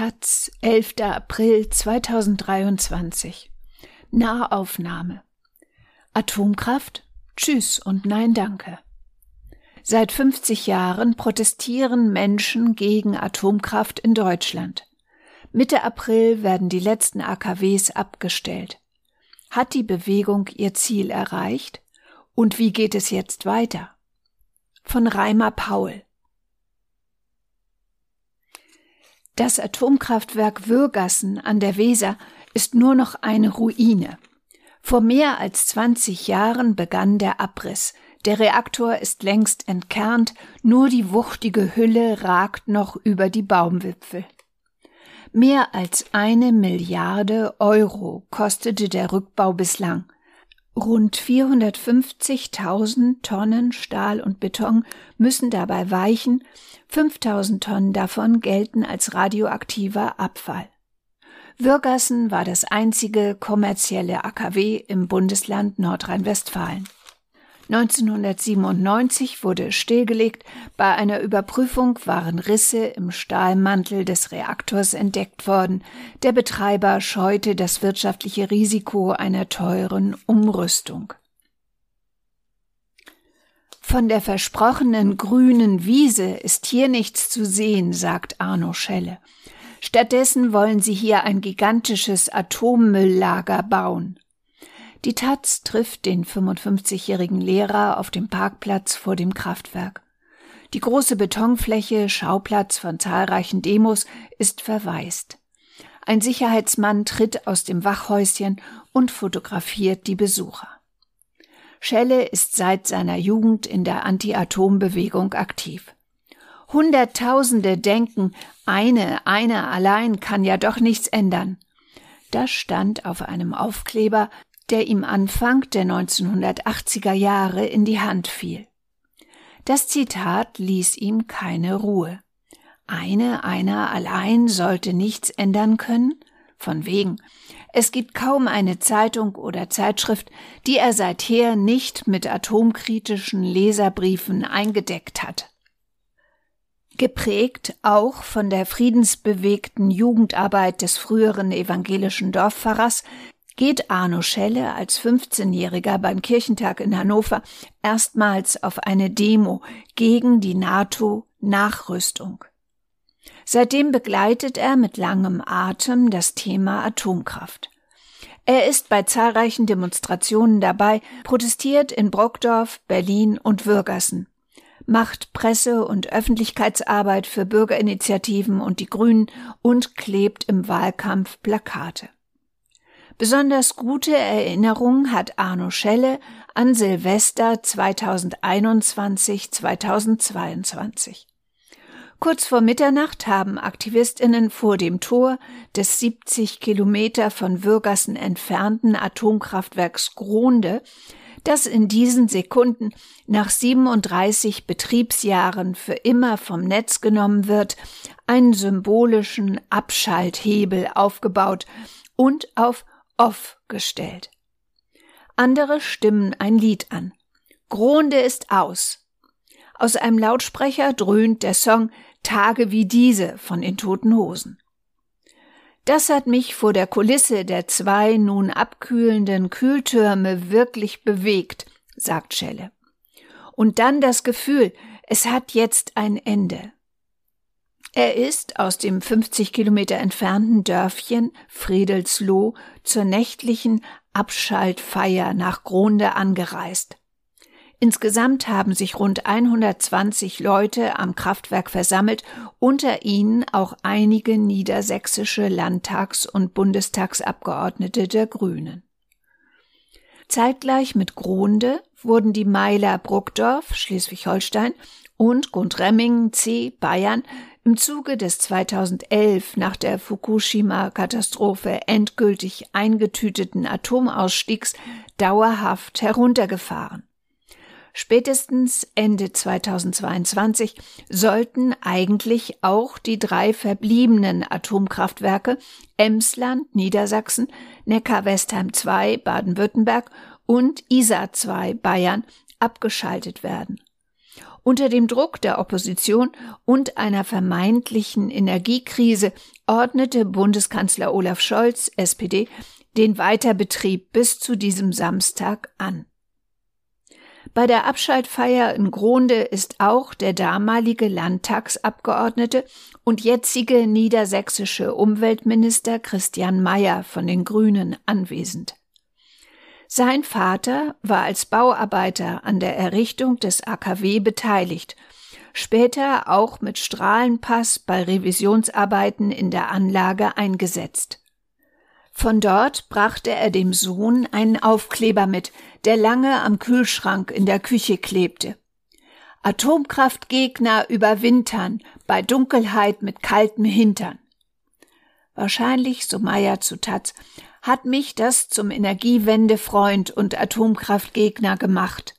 Taz, 11. April 2023. Nahaufnahme. Atomkraft? Tschüss und nein danke. Seit 50 Jahren protestieren Menschen gegen Atomkraft in Deutschland. Mitte April werden die letzten AKWs abgestellt. Hat die Bewegung ihr Ziel erreicht? Und wie geht es jetzt weiter? Von Reimer Paul. Das Atomkraftwerk Würgassen an der Weser ist nur noch eine Ruine. Vor mehr als 20 Jahren begann der Abriss. Der Reaktor ist längst entkernt, nur die wuchtige Hülle ragt noch über die Baumwipfel. Mehr als eine Milliarde Euro kostete der Rückbau bislang. Rund 450.000 Tonnen Stahl und Beton müssen dabei weichen, 5000 Tonnen davon gelten als radioaktiver Abfall. Würgassen war das einzige kommerzielle AKW im Bundesland Nordrhein-Westfalen. 1997 wurde es stillgelegt. Bei einer Überprüfung waren Risse im Stahlmantel des Reaktors entdeckt worden. Der Betreiber scheute das wirtschaftliche Risiko einer teuren Umrüstung. Von der versprochenen grünen Wiese ist hier nichts zu sehen, sagt Arno Schelle. Stattdessen wollen sie hier ein gigantisches Atommülllager bauen. Die Taz trifft den 55-jährigen Lehrer auf dem Parkplatz vor dem Kraftwerk. Die große Betonfläche, Schauplatz von zahlreichen Demos, ist verwaist. Ein Sicherheitsmann tritt aus dem Wachhäuschen und fotografiert die Besucher. Schelle ist seit seiner Jugend in der Anti-Atom-Bewegung aktiv. Hunderttausende denken, eine, eine allein kann ja doch nichts ändern. Das stand auf einem Aufkleber, der ihm Anfang der 1980er Jahre in die Hand fiel. Das Zitat ließ ihm keine Ruhe. Eine, einer allein sollte nichts ändern können? Von wegen. Es gibt kaum eine Zeitung oder Zeitschrift, die er seither nicht mit atomkritischen Leserbriefen eingedeckt hat. Geprägt auch von der friedensbewegten Jugendarbeit des früheren evangelischen Dorfpfarrers geht Arno Schelle als 15-Jähriger beim Kirchentag in Hannover erstmals auf eine Demo gegen die NATO-Nachrüstung. Seitdem begleitet er mit langem Atem das Thema Atomkraft. Er ist bei zahlreichen Demonstrationen dabei, protestiert in Brockdorf, Berlin und Würgassen, macht Presse- und Öffentlichkeitsarbeit für Bürgerinitiativen und die Grünen und klebt im Wahlkampf Plakate. Besonders gute Erinnerung hat Arno Schelle an Silvester 2021-2022. Kurz vor Mitternacht haben Aktivistinnen vor dem Tor des 70 Kilometer von Würgassen entfernten Atomkraftwerks Gronde, das in diesen Sekunden nach 37 Betriebsjahren für immer vom Netz genommen wird, einen symbolischen Abschalthebel aufgebaut und auf off gestellt. Andere stimmen ein Lied an. Gronde ist aus. Aus einem Lautsprecher dröhnt der Song Tage wie diese von den Toten Hosen. Das hat mich vor der Kulisse der zwei nun abkühlenden Kühltürme wirklich bewegt, sagt Schelle. Und dann das Gefühl, es hat jetzt ein Ende. Er ist aus dem 50 Kilometer entfernten Dörfchen Friedelsloh zur nächtlichen Abschaltfeier nach Gronde angereist. Insgesamt haben sich rund 120 Leute am Kraftwerk versammelt, unter ihnen auch einige niedersächsische Landtags- und Bundestagsabgeordnete der Grünen. Zeitgleich mit Gronde wurden die Meiler Bruckdorf, Schleswig-Holstein und Gundremmingen C, Bayern im Zuge des 2011 nach der Fukushima-Katastrophe endgültig eingetüteten Atomausstiegs dauerhaft heruntergefahren. Spätestens Ende 2022 sollten eigentlich auch die drei verbliebenen Atomkraftwerke Emsland, Niedersachsen, Neckar-Westheim 2, Baden-Württemberg und Isar 2, Bayern abgeschaltet werden. Unter dem Druck der Opposition und einer vermeintlichen Energiekrise ordnete Bundeskanzler Olaf Scholz, SPD, den Weiterbetrieb bis zu diesem Samstag an. Bei der Abschaltfeier in Gronde ist auch der damalige Landtagsabgeordnete und jetzige niedersächsische Umweltminister Christian Mayer von den Grünen anwesend. Sein Vater war als Bauarbeiter an der Errichtung des AKW beteiligt, später auch mit Strahlenpass bei Revisionsarbeiten in der Anlage eingesetzt. Von dort brachte er dem Sohn einen Aufkleber mit, der lange am Kühlschrank in der Küche klebte. Atomkraftgegner überwintern bei Dunkelheit mit kaltem Hintern. Wahrscheinlich, so Meyer zu Taz, hat mich das zum Energiewendefreund und Atomkraftgegner gemacht.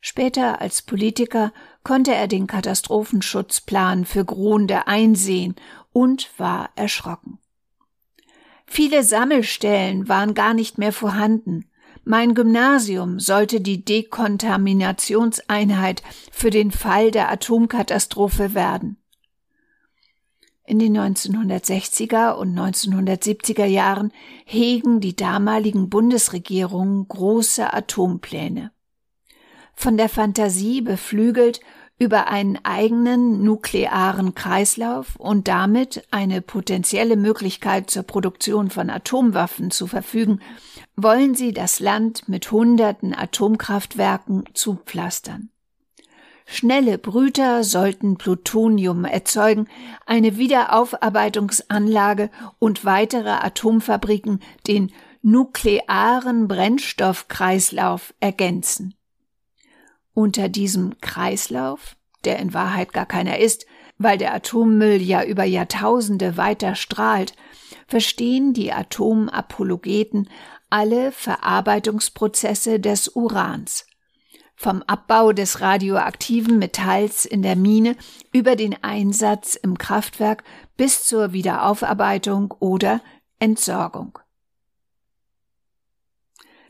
Später als Politiker konnte er den Katastrophenschutzplan für Gronde einsehen und war erschrocken. Viele Sammelstellen waren gar nicht mehr vorhanden. Mein Gymnasium sollte die Dekontaminationseinheit für den Fall der Atomkatastrophe werden. In den 1960er und 1970er Jahren hegen die damaligen Bundesregierungen große Atompläne. Von der Fantasie beflügelt über einen eigenen nuklearen Kreislauf und damit eine potenzielle Möglichkeit zur Produktion von Atomwaffen zu verfügen, wollen sie das Land mit hunderten Atomkraftwerken zupflastern. Schnelle Brüter sollten Plutonium erzeugen, eine Wiederaufarbeitungsanlage und weitere Atomfabriken den nuklearen Brennstoffkreislauf ergänzen. Unter diesem Kreislauf, der in Wahrheit gar keiner ist, weil der Atommüll ja über Jahrtausende weiter strahlt, verstehen die Atomapologeten alle Verarbeitungsprozesse des Urans. Vom Abbau des radioaktiven Metalls in der Mine über den Einsatz im Kraftwerk bis zur Wiederaufarbeitung oder Entsorgung.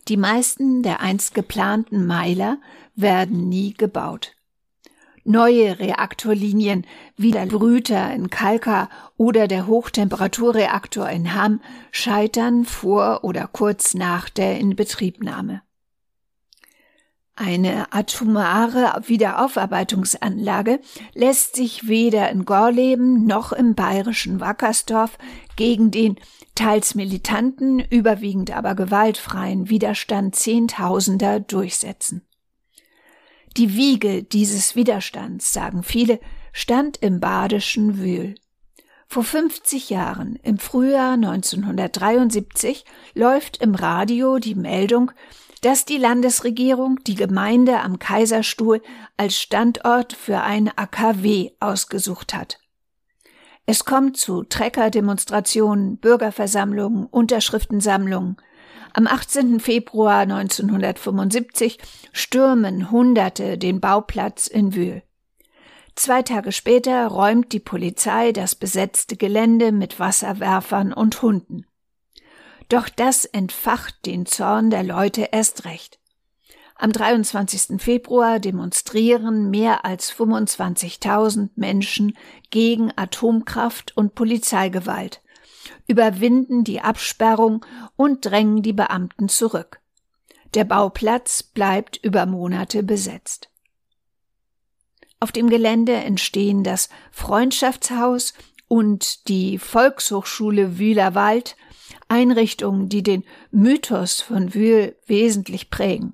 Die meisten der einst geplanten Meiler werden nie gebaut. Neue Reaktorlinien wie der Brüter in Kalka oder der Hochtemperaturreaktor in Hamm scheitern vor oder kurz nach der Inbetriebnahme. Eine atomare Wiederaufarbeitungsanlage lässt sich weder in Gorleben noch im bayerischen Wackersdorf gegen den teils militanten, überwiegend aber gewaltfreien Widerstand Zehntausender durchsetzen. Die Wiege dieses Widerstands, sagen viele, stand im badischen Wühl. Vor 50 Jahren, im Frühjahr 1973, läuft im Radio die Meldung, dass die Landesregierung die Gemeinde am Kaiserstuhl als Standort für ein AKW ausgesucht hat. Es kommt zu Treckerdemonstrationen, Bürgerversammlungen, Unterschriftensammlungen. Am 18. Februar 1975 stürmen Hunderte den Bauplatz in Wühl. Zwei Tage später räumt die Polizei das besetzte Gelände mit Wasserwerfern und Hunden. Doch das entfacht den Zorn der Leute erst recht. Am 23. Februar demonstrieren mehr als 25.000 Menschen gegen Atomkraft und Polizeigewalt, überwinden die Absperrung und drängen die Beamten zurück. Der Bauplatz bleibt über Monate besetzt. Auf dem Gelände entstehen das Freundschaftshaus und die Volkshochschule Wühlerwald Einrichtungen, die den Mythos von Wühl wesentlich prägen.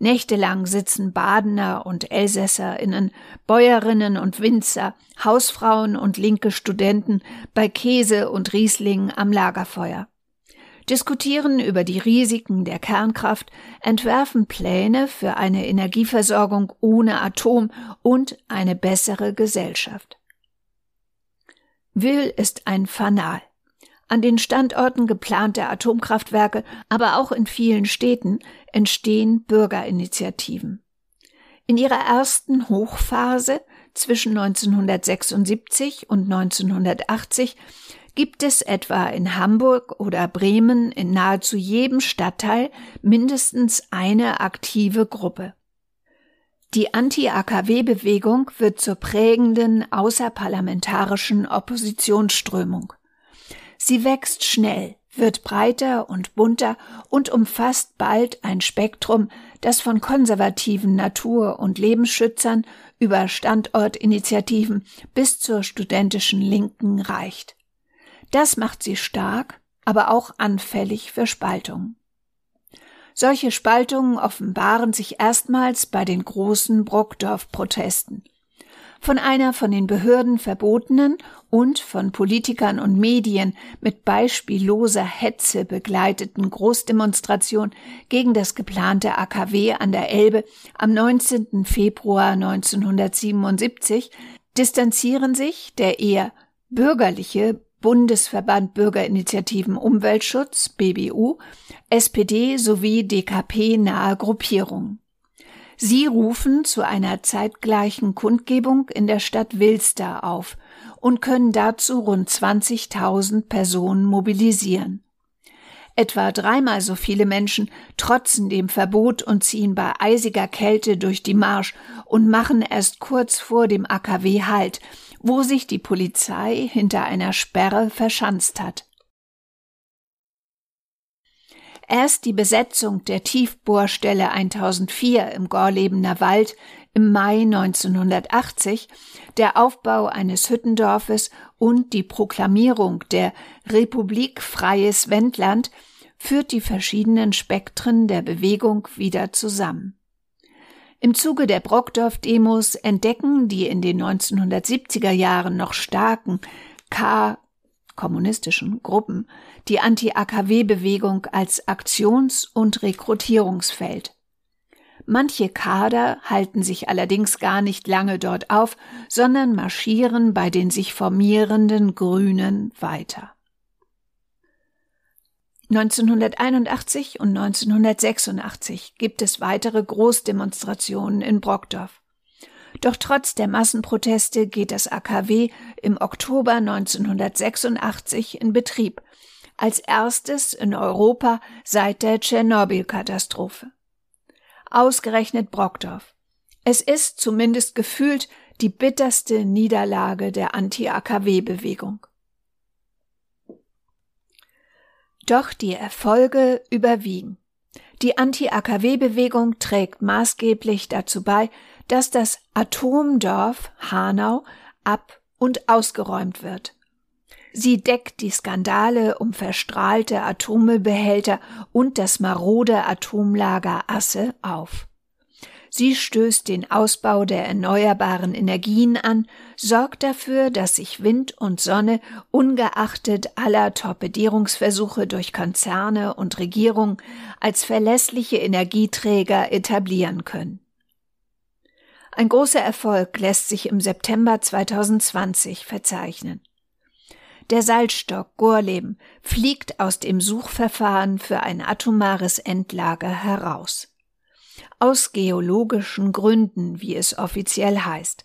Nächtelang sitzen Badener und Elsässerinnen, Bäuerinnen und Winzer, Hausfrauen und linke Studenten bei Käse und Riesling am Lagerfeuer. Diskutieren über die Risiken der Kernkraft, entwerfen Pläne für eine Energieversorgung ohne Atom und eine bessere Gesellschaft. Will ist ein Fanal an den Standorten geplanter Atomkraftwerke, aber auch in vielen Städten entstehen Bürgerinitiativen. In ihrer ersten Hochphase zwischen 1976 und 1980 gibt es etwa in Hamburg oder Bremen in nahezu jedem Stadtteil mindestens eine aktive Gruppe. Die Anti-AKW-Bewegung wird zur prägenden außerparlamentarischen Oppositionsströmung. Sie wächst schnell, wird breiter und bunter und umfasst bald ein Spektrum, das von konservativen Natur- und Lebensschützern über Standortinitiativen bis zur studentischen Linken reicht. Das macht sie stark, aber auch anfällig für Spaltungen. Solche Spaltungen offenbaren sich erstmals bei den großen Brockdorf-Protesten. Von einer von den Behörden verbotenen und von Politikern und Medien mit beispielloser Hetze begleiteten Großdemonstration gegen das geplante AKW an der Elbe am 19. Februar 1977 distanzieren sich der eher bürgerliche Bundesverband Bürgerinitiativen Umweltschutz BBU, SPD sowie DKP nahe Gruppierungen. Sie rufen zu einer zeitgleichen Kundgebung in der Stadt Wilster auf und können dazu rund 20.000 Personen mobilisieren. Etwa dreimal so viele Menschen trotzen dem Verbot und ziehen bei eisiger Kälte durch die Marsch und machen erst kurz vor dem AKW Halt, wo sich die Polizei hinter einer Sperre verschanzt hat. Erst die Besetzung der Tiefbohrstelle 1004 im Gorlebener Wald im Mai 1980, der Aufbau eines Hüttendorfes und die Proklamierung der Republik Freies Wendland führt die verschiedenen Spektren der Bewegung wieder zusammen. Im Zuge der Brockdorf-Demos entdecken die in den 1970er Jahren noch starken K kommunistischen Gruppen die Anti-AKW-Bewegung als Aktions- und Rekrutierungsfeld. Manche Kader halten sich allerdings gar nicht lange dort auf, sondern marschieren bei den sich formierenden Grünen weiter. 1981 und 1986 gibt es weitere Großdemonstrationen in Brockdorf. Doch trotz der Massenproteste geht das AKW im Oktober 1986 in Betrieb, als erstes in Europa seit der Tschernobyl-Katastrophe. Ausgerechnet Brockdorf. Es ist zumindest gefühlt die bitterste Niederlage der Anti-AKW-Bewegung. Doch die Erfolge überwiegen. Die Anti-AKW-Bewegung trägt maßgeblich dazu bei, dass das Atomdorf Hanau ab und ausgeräumt wird. Sie deckt die Skandale um verstrahlte Atommüllbehälter und das marode Atomlager Asse auf. Sie stößt den Ausbau der erneuerbaren Energien an, sorgt dafür, dass sich Wind und Sonne ungeachtet aller Torpedierungsversuche durch Konzerne und Regierungen als verlässliche Energieträger etablieren können. Ein großer Erfolg lässt sich im September 2020 verzeichnen. Der Salzstock Gorleben fliegt aus dem Suchverfahren für ein atomares Endlager heraus aus geologischen Gründen, wie es offiziell heißt.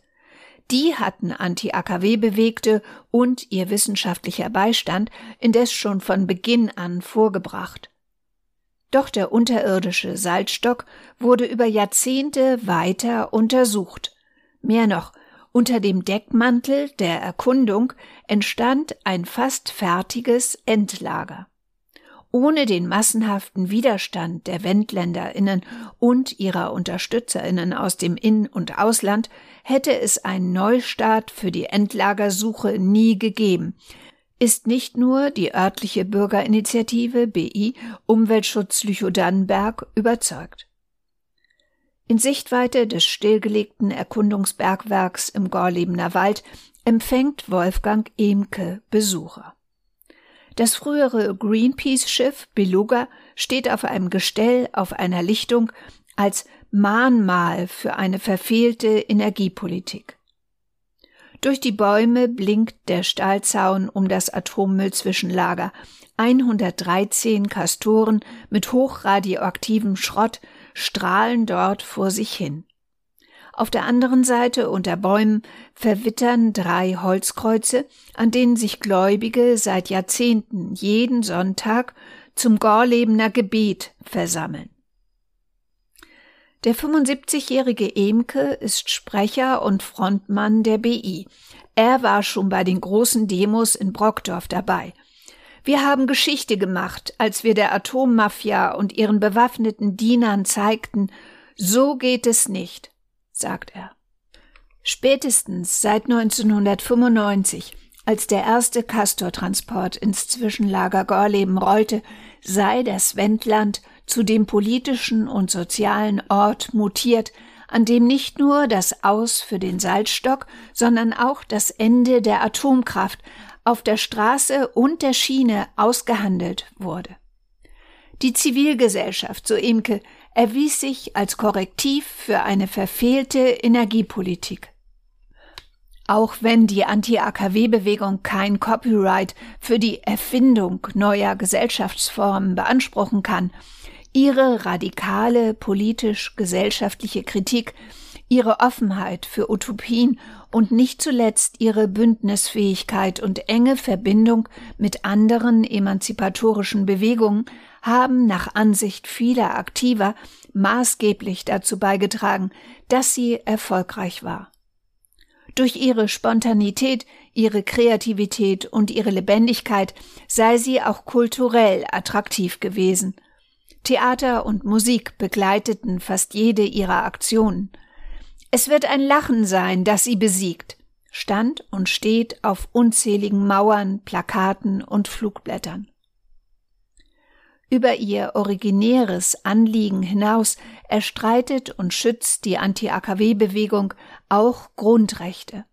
Die hatten Anti-AKW-Bewegte und ihr wissenschaftlicher Beistand indes schon von Beginn an vorgebracht. Doch der unterirdische Salzstock wurde über Jahrzehnte weiter untersucht. Mehr noch, unter dem Deckmantel der Erkundung entstand ein fast fertiges Endlager. Ohne den massenhaften Widerstand der Wendländerinnen und ihrer Unterstützerinnen aus dem In- und Ausland hätte es einen Neustart für die Endlagersuche nie gegeben, ist nicht nur die örtliche Bürgerinitiative BI Umweltschutz Lüchow-Dannenberg überzeugt. In Sichtweite des stillgelegten Erkundungsbergwerks im Gorlebener Wald empfängt Wolfgang Emke Besucher. Das frühere Greenpeace-Schiff Beluga steht auf einem Gestell auf einer Lichtung als Mahnmal für eine verfehlte Energiepolitik. Durch die Bäume blinkt der Stahlzaun um das Atommüllzwischenlager. 113 Kastoren mit hochradioaktivem Schrott strahlen dort vor sich hin. Auf der anderen Seite unter Bäumen verwittern drei Holzkreuze, an denen sich Gläubige seit Jahrzehnten jeden Sonntag zum Gorlebener Gebet versammeln. Der 75-jährige Emke ist Sprecher und Frontmann der BI. Er war schon bei den großen Demos in Brockdorf dabei. Wir haben Geschichte gemacht, als wir der Atommafia und ihren bewaffneten Dienern zeigten, so geht es nicht, sagt er. Spätestens seit 1995, als der erste Castortransport ins Zwischenlager Gorleben rollte, sei das Wendland zu dem politischen und sozialen Ort mutiert, an dem nicht nur das Aus für den Salzstock, sondern auch das Ende der Atomkraft auf der Straße und der Schiene ausgehandelt wurde. Die Zivilgesellschaft, so Imke, erwies sich als Korrektiv für eine verfehlte Energiepolitik. Auch wenn die Anti-AKW-Bewegung kein Copyright für die Erfindung neuer Gesellschaftsformen beanspruchen kann, ihre radikale politisch-gesellschaftliche Kritik, ihre Offenheit für Utopien und nicht zuletzt ihre Bündnisfähigkeit und enge Verbindung mit anderen emanzipatorischen Bewegungen haben nach Ansicht vieler Aktiver maßgeblich dazu beigetragen, dass sie erfolgreich war. Durch ihre Spontanität, ihre Kreativität und ihre Lebendigkeit sei sie auch kulturell attraktiv gewesen. Theater und Musik begleiteten fast jede ihrer Aktionen. Es wird ein Lachen sein, das sie besiegt, stand und steht auf unzähligen Mauern, Plakaten und Flugblättern. Über ihr originäres Anliegen hinaus erstreitet und schützt die Anti-AKW-Bewegung auch Grundrechte.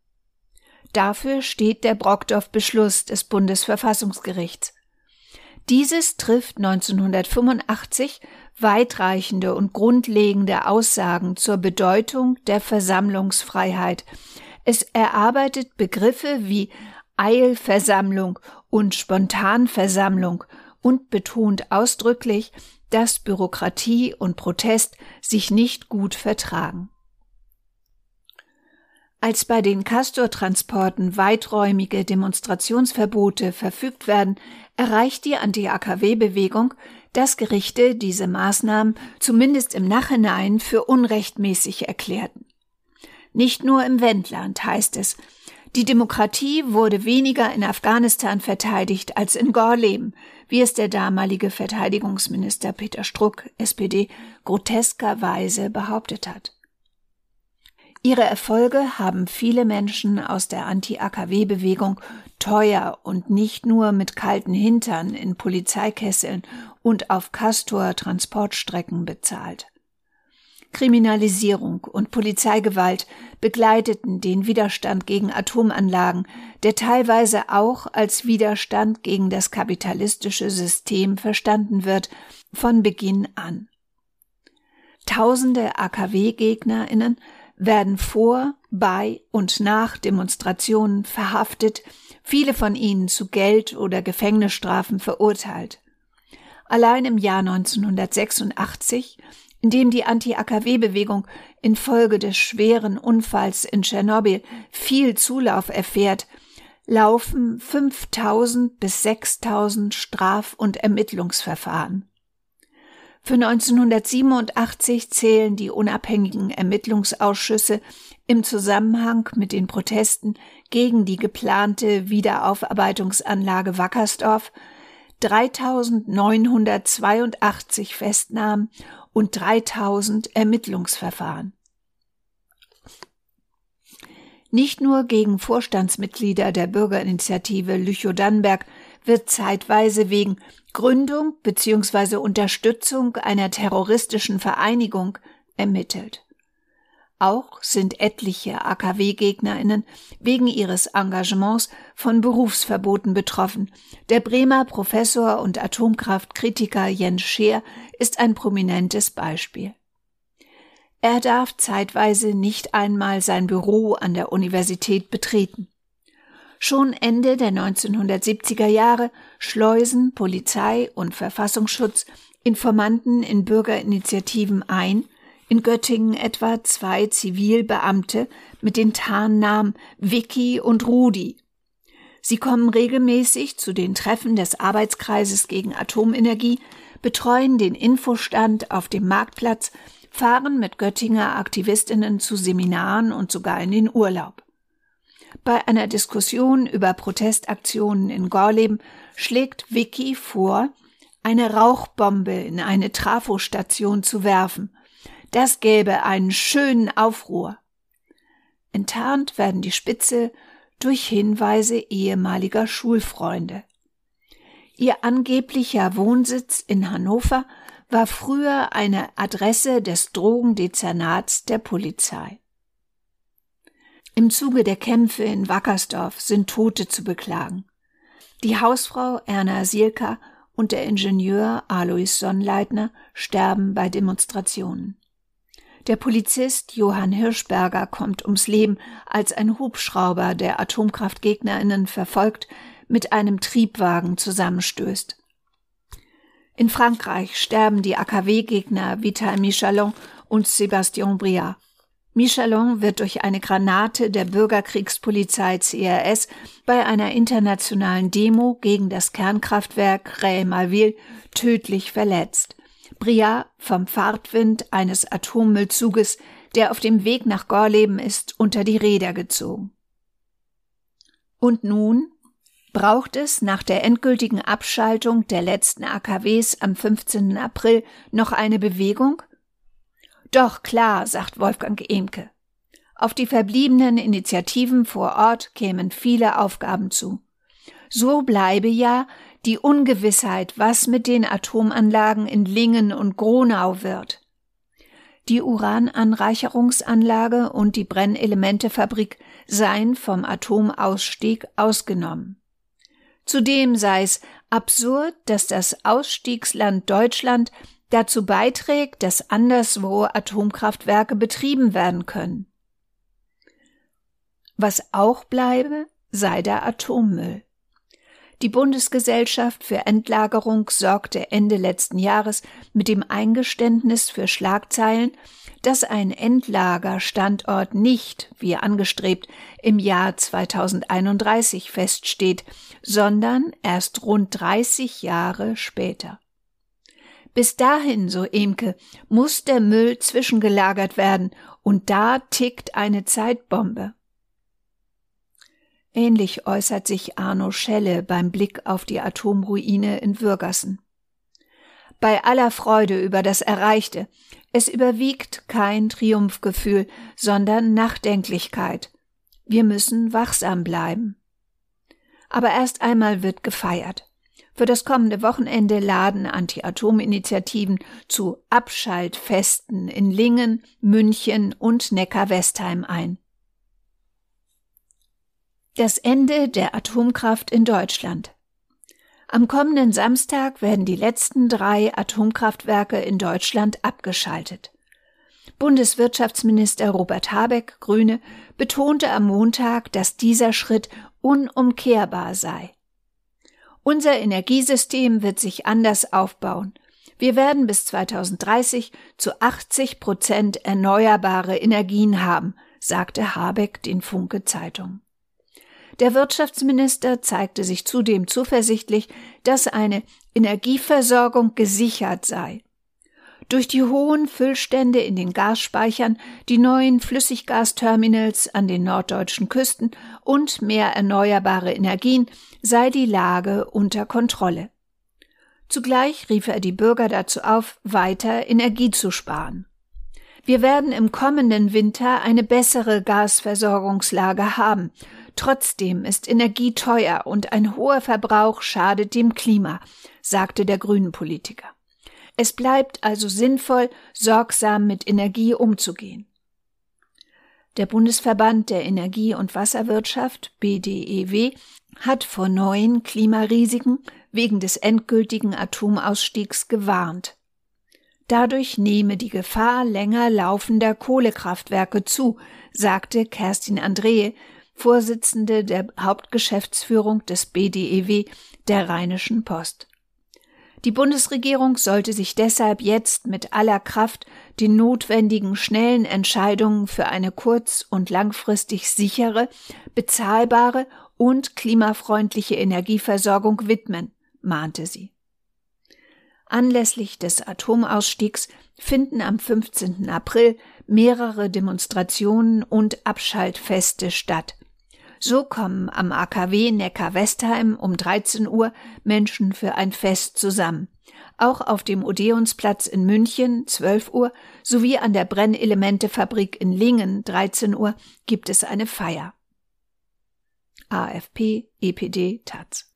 Dafür steht der Brockdorf-Beschluss des Bundesverfassungsgerichts. Dieses trifft 1985 weitreichende und grundlegende Aussagen zur Bedeutung der Versammlungsfreiheit. Es erarbeitet Begriffe wie Eilversammlung und Spontanversammlung und betont ausdrücklich, dass Bürokratie und Protest sich nicht gut vertragen. Als bei den Castor-Transporten weiträumige Demonstrationsverbote verfügt werden, erreicht die Anti-AKW-Bewegung, dass Gerichte diese Maßnahmen zumindest im Nachhinein für unrechtmäßig erklärten. Nicht nur im Wendland heißt es, die Demokratie wurde weniger in Afghanistan verteidigt als in Gorleben, wie es der damalige Verteidigungsminister Peter Struck, SPD, groteskerweise behauptet hat. Ihre Erfolge haben viele Menschen aus der Anti-AKW-Bewegung teuer und nicht nur mit kalten Hintern in Polizeikesseln und auf Castor-Transportstrecken bezahlt. Kriminalisierung und Polizeigewalt begleiteten den Widerstand gegen Atomanlagen, der teilweise auch als Widerstand gegen das kapitalistische System verstanden wird, von Beginn an. Tausende AKW-Gegnerinnen werden vor, bei und nach Demonstrationen verhaftet, viele von ihnen zu Geld- oder Gefängnisstrafen verurteilt. Allein im Jahr 1986 in dem die Anti-AKW-Bewegung infolge des schweren Unfalls in Tschernobyl viel Zulauf erfährt, laufen 5000 bis 6000 Straf- und Ermittlungsverfahren. Für 1987 zählen die unabhängigen Ermittlungsausschüsse im Zusammenhang mit den Protesten gegen die geplante Wiederaufarbeitungsanlage Wackersdorf 3982 Festnahmen und 3000 Ermittlungsverfahren. Nicht nur gegen Vorstandsmitglieder der Bürgerinitiative Lüchow-Dannenberg wird zeitweise wegen Gründung bzw. Unterstützung einer terroristischen Vereinigung ermittelt. Auch sind etliche AKW-Gegnerinnen wegen ihres Engagements von Berufsverboten betroffen. Der Bremer Professor und Atomkraftkritiker Jens Scheer ist ein prominentes Beispiel. Er darf zeitweise nicht einmal sein Büro an der Universität betreten. Schon Ende der 1970er Jahre schleusen Polizei und Verfassungsschutz Informanten in Bürgerinitiativen ein, in Göttingen etwa zwei Zivilbeamte mit den Tarnnamen Vicky und Rudi. Sie kommen regelmäßig zu den Treffen des Arbeitskreises gegen Atomenergie, betreuen den Infostand auf dem Marktplatz, fahren mit Göttinger Aktivistinnen zu Seminaren und sogar in den Urlaub. Bei einer Diskussion über Protestaktionen in Gorleben schlägt Vicky vor, eine Rauchbombe in eine Trafostation zu werfen. Das gäbe einen schönen Aufruhr. Enttarnt werden die Spitze durch Hinweise ehemaliger Schulfreunde. Ihr angeblicher Wohnsitz in Hannover war früher eine Adresse des Drogendezernats der Polizei. Im Zuge der Kämpfe in Wackersdorf sind Tote zu beklagen. Die Hausfrau Erna Sielka und der Ingenieur Alois Sonnleitner sterben bei Demonstrationen. Der Polizist Johann Hirschberger kommt ums Leben, als ein Hubschrauber der Atomkraftgegnerinnen verfolgt mit einem Triebwagen zusammenstößt. In Frankreich sterben die AKW-Gegner Vital Michalon und Sébastien Briard. Michalon wird durch eine Granate der Bürgerkriegspolizei CRS bei einer internationalen Demo gegen das Kernkraftwerk Rey-Malville tödlich verletzt. Briard vom Fahrtwind eines Atommüllzuges, der auf dem Weg nach Gorleben ist, unter die Räder gezogen. Und nun braucht es nach der endgültigen Abschaltung der letzten AKWs am 15. April noch eine Bewegung? Doch klar, sagt Wolfgang Emke. Auf die verbliebenen Initiativen vor Ort kämen viele Aufgaben zu. So bleibe ja die Ungewissheit, was mit den Atomanlagen in Lingen und Gronau wird. Die Urananreicherungsanlage und die Brennelementefabrik seien vom Atomausstieg ausgenommen. Zudem sei es absurd, dass das Ausstiegsland Deutschland dazu beiträgt, dass anderswo Atomkraftwerke betrieben werden können. Was auch bleibe, sei der Atommüll. Die Bundesgesellschaft für Endlagerung sorgte Ende letzten Jahres mit dem Eingeständnis für Schlagzeilen, dass ein Endlagerstandort nicht, wie angestrebt, im Jahr 2031 feststeht, sondern erst rund 30 Jahre später. Bis dahin, so Emke, muss der Müll zwischengelagert werden, und da tickt eine Zeitbombe. Ähnlich äußert sich Arno Schelle beim Blick auf die Atomruine in Würgassen. Bei aller Freude über das Erreichte, es überwiegt kein Triumphgefühl, sondern Nachdenklichkeit. Wir müssen wachsam bleiben. Aber erst einmal wird gefeiert. Für das kommende Wochenende laden Anti-Atom-Initiativen zu Abschaltfesten in Lingen, München und Neckar-Westheim ein. Das Ende der Atomkraft in Deutschland. Am kommenden Samstag werden die letzten drei Atomkraftwerke in Deutschland abgeschaltet. Bundeswirtschaftsminister Robert Habeck, Grüne, betonte am Montag, dass dieser Schritt unumkehrbar sei. Unser Energiesystem wird sich anders aufbauen. Wir werden bis 2030 zu 80 Prozent erneuerbare Energien haben, sagte Habeck den Funke Zeitung. Der Wirtschaftsminister zeigte sich zudem zuversichtlich, dass eine Energieversorgung gesichert sei. Durch die hohen Füllstände in den Gasspeichern, die neuen Flüssiggasterminals an den norddeutschen Küsten und mehr erneuerbare Energien sei die Lage unter Kontrolle. Zugleich rief er die Bürger dazu auf, weiter Energie zu sparen. Wir werden im kommenden Winter eine bessere Gasversorgungslage haben, Trotzdem ist Energie teuer und ein hoher Verbrauch schadet dem Klima, sagte der Grünen Politiker. Es bleibt also sinnvoll, sorgsam mit Energie umzugehen. Der Bundesverband der Energie- und Wasserwirtschaft BDEW hat vor neuen Klimarisiken wegen des endgültigen Atomausstiegs gewarnt. Dadurch nehme die Gefahr länger laufender Kohlekraftwerke zu, sagte Kerstin Andrehe, Vorsitzende der Hauptgeschäftsführung des BDEW der Rheinischen Post. Die Bundesregierung sollte sich deshalb jetzt mit aller Kraft den notwendigen schnellen Entscheidungen für eine kurz- und langfristig sichere, bezahlbare und klimafreundliche Energieversorgung widmen, mahnte sie. Anlässlich des Atomausstiegs finden am 15. April mehrere Demonstrationen und Abschaltfeste statt. So kommen am AKW Neckar-Westheim um 13 Uhr Menschen für ein Fest zusammen. Auch auf dem Odeonsplatz in München 12 Uhr sowie an der Brennelementefabrik in Lingen 13 Uhr gibt es eine Feier. AFP, EPD, Taz.